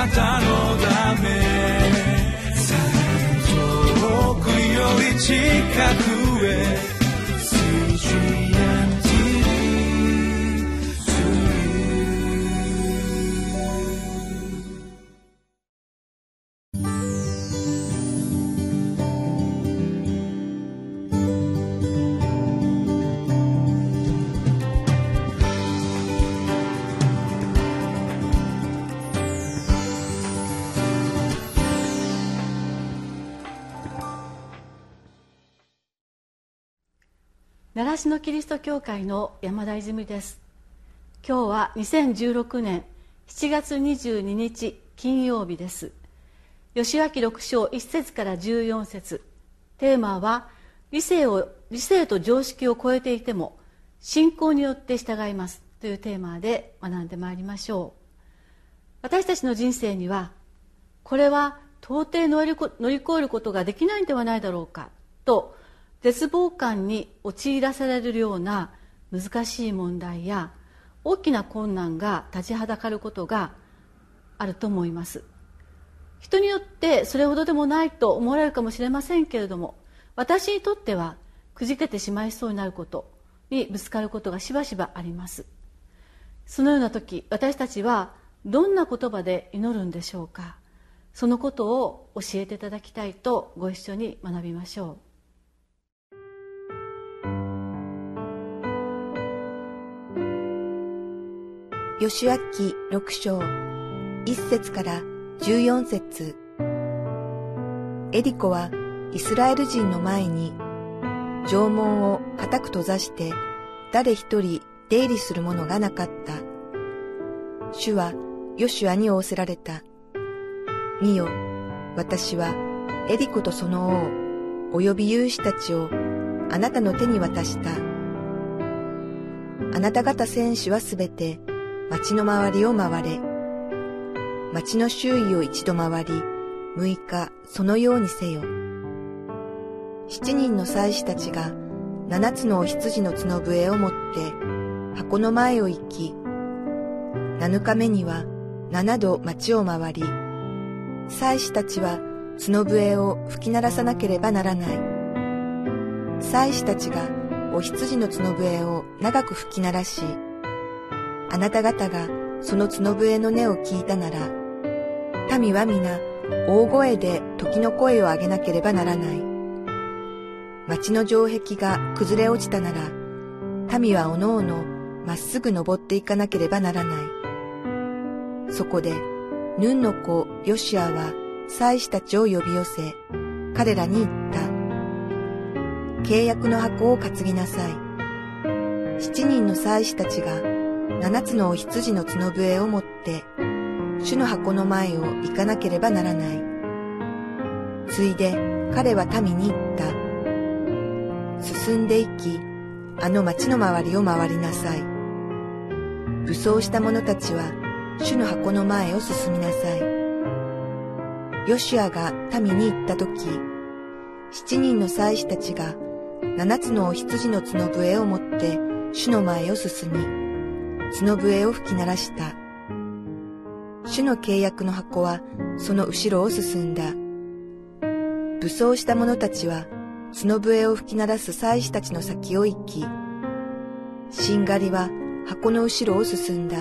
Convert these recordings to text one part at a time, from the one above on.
なたのため。遠くより近く。習志野キリスト教会の山田泉です。今日は2016年7月22日金曜日です。吉脇六章1節から14節。テーマは理性を理性と常識を超えていても信仰によって従います。というテーマで学んでまいりましょう。私たちの人生にはこれは到底乗り越えることができないんではないだろうか。と絶望感に陥らせられるような難しい問題や大きな困難が立ちはだかることがあると思います。人によってそれほどでもないと思われるかもしれませんけれども私にとってはくじけてしまいそうになることにぶつかることがしばしばあります。そのような時私たちはどんな言葉で祈るんでしょうか。そのことを教えていただきたいとご一緒に学びましょう。吉明六章、一節から十四節。エリコはイスラエル人の前に、城門を固く閉ざして誰一人出入りする者がなかった。主はヨシュアに仰せられた。見よ、私はエリコとその王、及び勇士たちをあなたの手に渡した。あなた方戦士はすべて町の周りを回れ。町の周囲を一度回り、六日そのようにせよ。七人の祭司たちが七つのお羊の角笛を持って箱の前を行き、七日目には七度町を回り、祭司たちは角笛を吹き鳴らさなければならない。祭司たちがお羊の角笛を長く吹き鳴らし、あなた方がその角笛の音を聞いたなら、民は皆大声で時の声を上げなければならない。町の城壁が崩れ落ちたなら、民はおのおのまっすぐ登っていかなければならない。そこで、ヌンの子ヨシアは祭司たちを呼び寄せ、彼らに言った。契約の箱を担ぎなさい。七人の祭司たちが七つのお羊の角笛を持って、主の箱の前を行かなければならない。ついで彼は民に言った。進んで行き、あの町の周りを回りなさい。武装した者たちは、主の箱の前を進みなさい。ヨシュアが民に言ったとき、七人の祭司たちが七つのお羊の角笛を持って主の前を進み、角笛を吹き鳴らした。主の契約の箱はその後ろを進んだ。武装した者たちは角笛を吹き鳴らす祭司たちの先を行き、しんがりは箱の後ろを進んだ。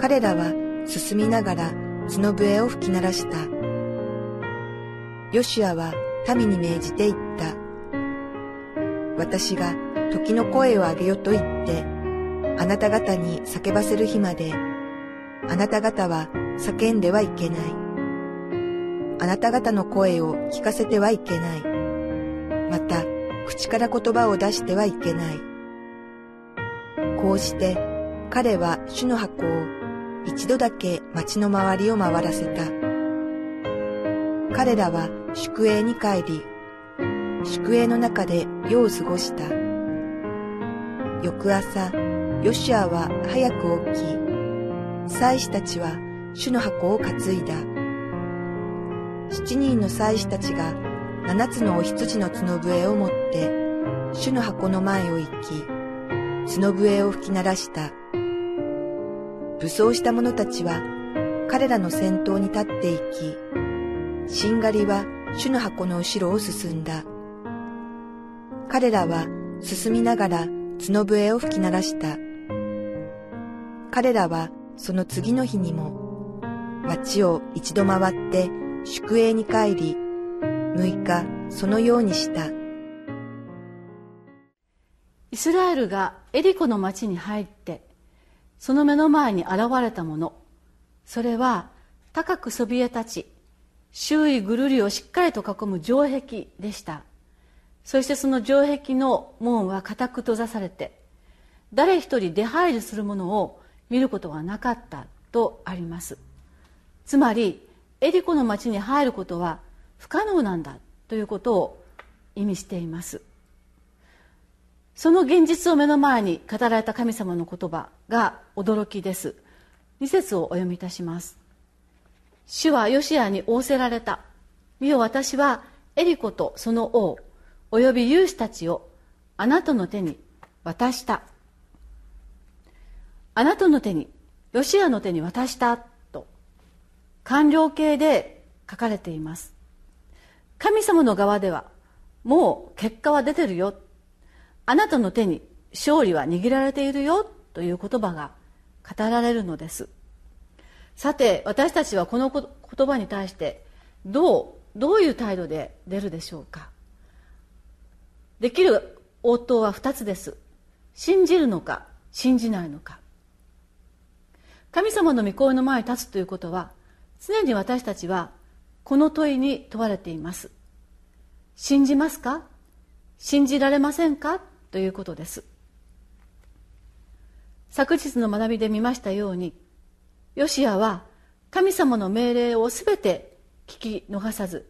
彼らは進みながら角笛を吹き鳴らした。ヨシアは民に命じて言った。私が時の声を上げよと言って、あなた方に叫ばせる日まで、あなた方は叫んではいけない。あなた方の声を聞かせてはいけない。また、口から言葉を出してはいけない。こうして、彼は主の箱を一度だけ町の周りを回らせた。彼らは宿営に帰り、宿営の中で夜を過ごした。翌朝、ヨシアは早く起き、祭司たちは主の箱を担いだ。七人の祭司たちが七つのお羊の角笛を持って、主の箱の前を行き、角笛を吹き鳴らした。武装した者たちは、彼らの先頭に立っていき、しんがりは主の箱の後ろを進んだ。彼らは進みながら角笛を吹き鳴らした。彼らはその次の日にも町を一度回って宿営に帰り、6日そのようにした。イスラエルがエリコの町に入ってその目の前に現れたものそれは高くそびえ立ち周囲ぐるりをしっかりと囲む城壁でしたそしてその城壁の門は固く閉ざされて誰一人出入りするものを見ることはなかったとあります。つまりエリコの町に入ることは不可能なんだということを意味しています。その現実を目の前に語られた神様の言葉が驚きです。2節をお読みいたします。主はヨシアに仰せられた。見よ私はエリコとその王および勇士たちをあなたの手に渡した。あなたの手にヨシアの手に渡したと完了形で書かれています。神様の側ではもう結果は出てるよ。あなたの手に勝利は握られているよという言葉が語られるのです。さて私たちはこの言葉に対してどうどういう態度で出るでしょうか。できる応答は2つです。信じるのか信じないのか。神様の御声の前に立つということは常に私たちはこの問いに問われています。信じますか？信じられませんか？ということです。昨日の学びで見ましたようにヨシアは神様の命令を全て聞き逃さず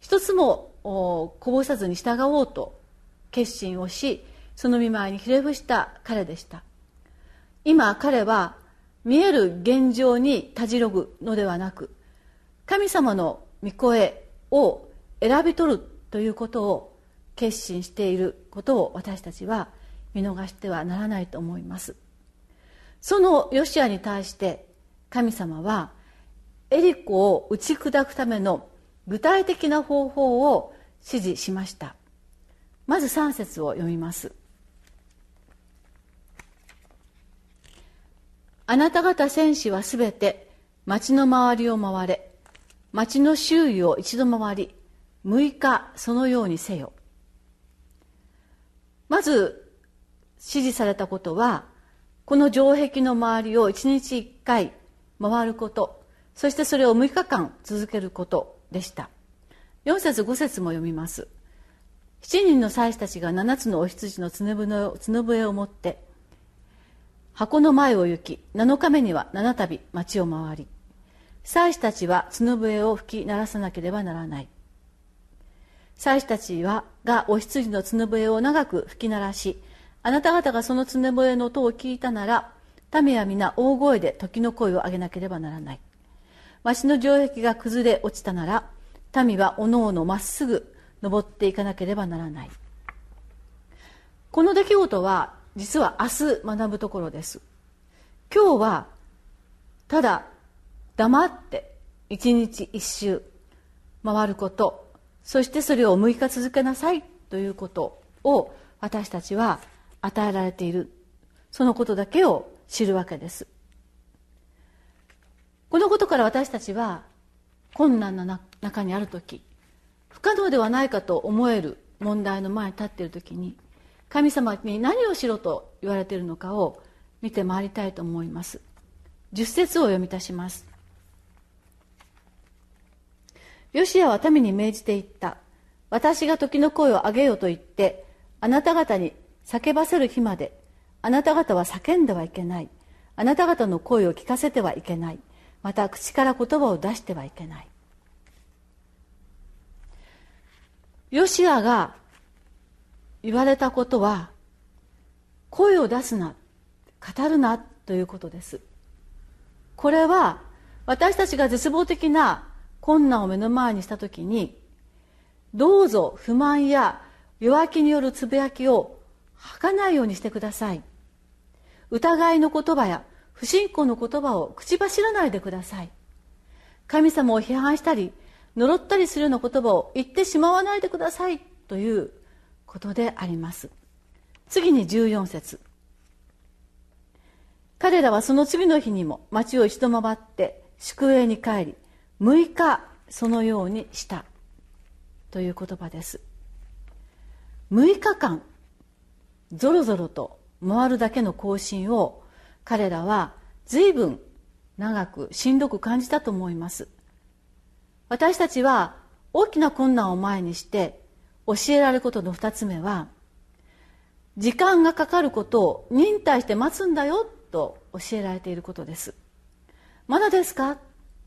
一つもこぼさずに従おうと決心をしその見舞いにひれ伏した彼でした。今彼は見える現状にたじろぐのではなく神様の御声を選び取るということを決心していることを私たちは見逃してはならないと思います。そのヨシアに対して神様はエリコを打ち砕くための具体的な方法を指示しました。まず3節を読みます。あなた方戦士はすべて町の周りを回れ町の周囲を一度回り6日そのようにせよ。まず指示されたことはこの城壁の周りを1日1回回ることそしてそれを6日間続けることでした。4節5節も読みます。7人の祭司たちが7つのお羊の角笛を持って箱の前を行き7日目には7度町を回り祭司たちは角笛を吹き鳴らさなければならない。祭司たちはがお羊の角笛を長く吹き鳴らしあなた方がその角笛の音を聞いたなら民は皆大声で時の声を上げなければならない。町の城壁が崩れ落ちたなら民はおのおのまっすぐ登っていかなければならない。この出来事は実は明日学ぶところです。今日はただ黙って一日一周回ることそしてそれを6日続けなさいということを私たちは与えられている。そのことだけを知るわけです。このことから私たちは困難な中にある時不可能ではないかと思える問題の前に立っている時に神様に何をしろと言われているのかを見て回りたいと思います十節を読み出しますヨシアは民に命じて言った。私が時の声を上げよと言って、あなた方に叫ばせる日まで、あなた方は叫んではいけない。あなた方の声を聞かせてはいけない。また口から言葉を出してはいけない。ヨシアが言われたことは、声を出すな、語るなということです。これは私たちが絶望的な困難を目の前にした時にどうぞ不満や弱気によるつぶやきを吐かないようにしてください疑いの言葉や不信仰の言葉を口走らないでください神様を批判したり呪ったりするような言葉を言ってしまわないでくださいということであります。次に14節。彼らはその次の日にも町を一度回って宿営に帰り6日そのようにした。という言葉です。6日間ぞろぞろと回るだけの行進を彼らは随分長くしんどく感じたと思います。私たちは大きな困難を前にして教えられることの2つ目は時間がかかることを忍耐して待つんだよと教えられていることです。まだですか？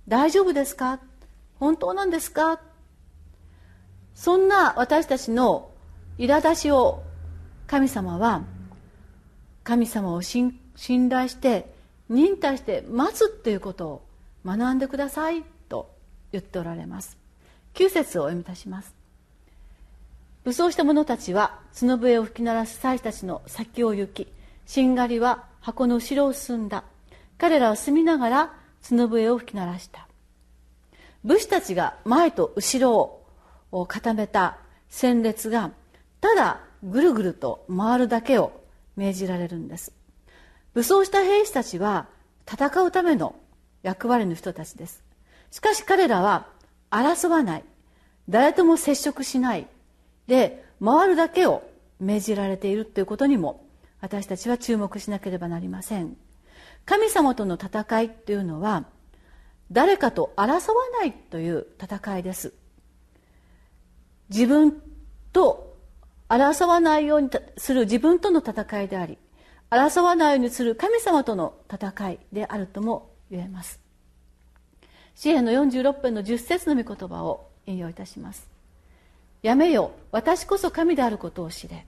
大丈夫ですか？本当なんですか？そんな私たちの苛立ちを神様は神様を信頼して忍耐して待つっていうことを学んでくださいと言っておられます。9節をお読みいたします。武装した者たちは角笛を吹き鳴らす祭司たちの先を行きしんがりは箱の後ろを進んだ。彼らは住みながら角笛を吹き鳴らした。武士たちが前と後ろを固めた戦列がただぐるぐると回るだけを命じられるんです。武装した兵士たちは戦うための役割の人たちです。しかし彼らは争わない。誰とも接触しない。で回るだけを命じられているということにも私たちは注目しなければなりません。神様との戦いというのは誰かと争わないという戦いです。自分と争わないようにする自分との戦いであり争わないようにする神様との戦いであるとも言えます。詩篇の46編の10節の御言葉を引用いたします。やめよ私こそ神であることを知れ。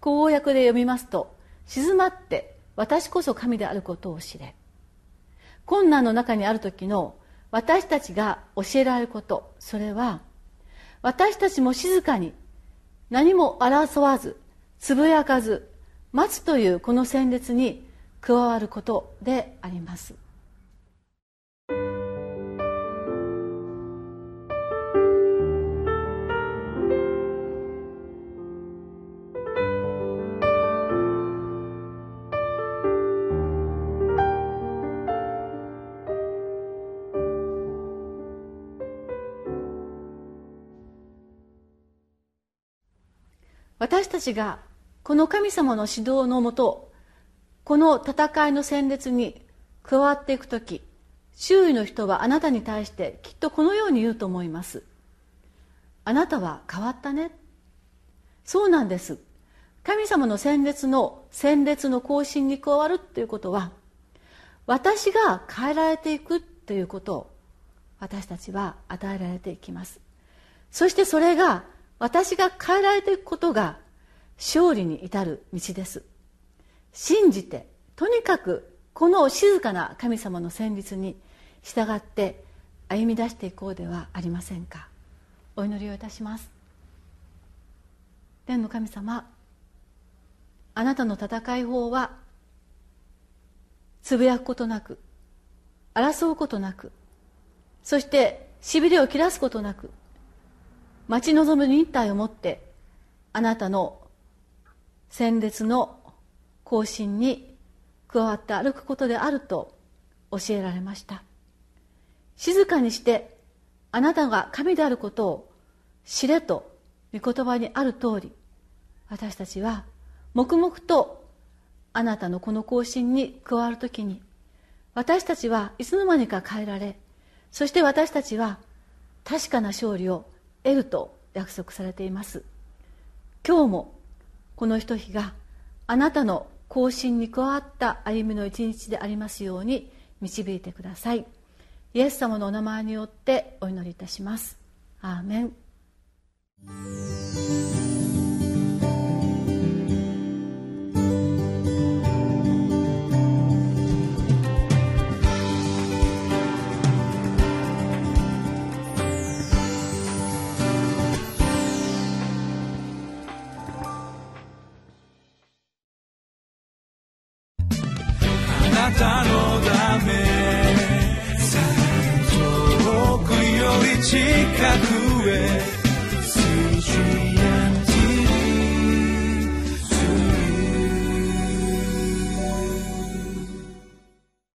公約で読みますと静まって私こそ神であることを知れ。困難の中にある時の私たちが教えられること。それは私たちも静かに何も争わずつぶやかず待つというこの戦列に加わることであります。私たちがこの神様の指導のもとこの戦いの戦列に加わっていく時周囲の人はあなたに対してきっとこのように言うと思います。あなたは変わったね。そうなんです。神様の戦列の戦列の行進に加わるということは私が変えられていくということを私たちは与えられていきます。そしてそれが私が変えられていくことが勝利に至る道です。信じてとにかくこの静かな神様の旋律に従って歩み出していこうではありませんか。お祈りをいたします。天の神様あなたの戦い法はつぶやくことなく争うことなくそしてしびれを切らすことなく待ち望む忍耐を持ってあなたの戦列の行進に加わって歩くことであると教えられました。静かにしてあなたが神であることを知れと御言葉にある通り私たちは黙々とあなたのこの行進に加わるときに私たちはいつの間にか変えられそして私たちは確かな勝利を得ると約束されています。今日もこのひと日があなたの行進に加わった歩みの一日でありますように導いてください。イエス様のお名前によってお祈りいたします。アーメン。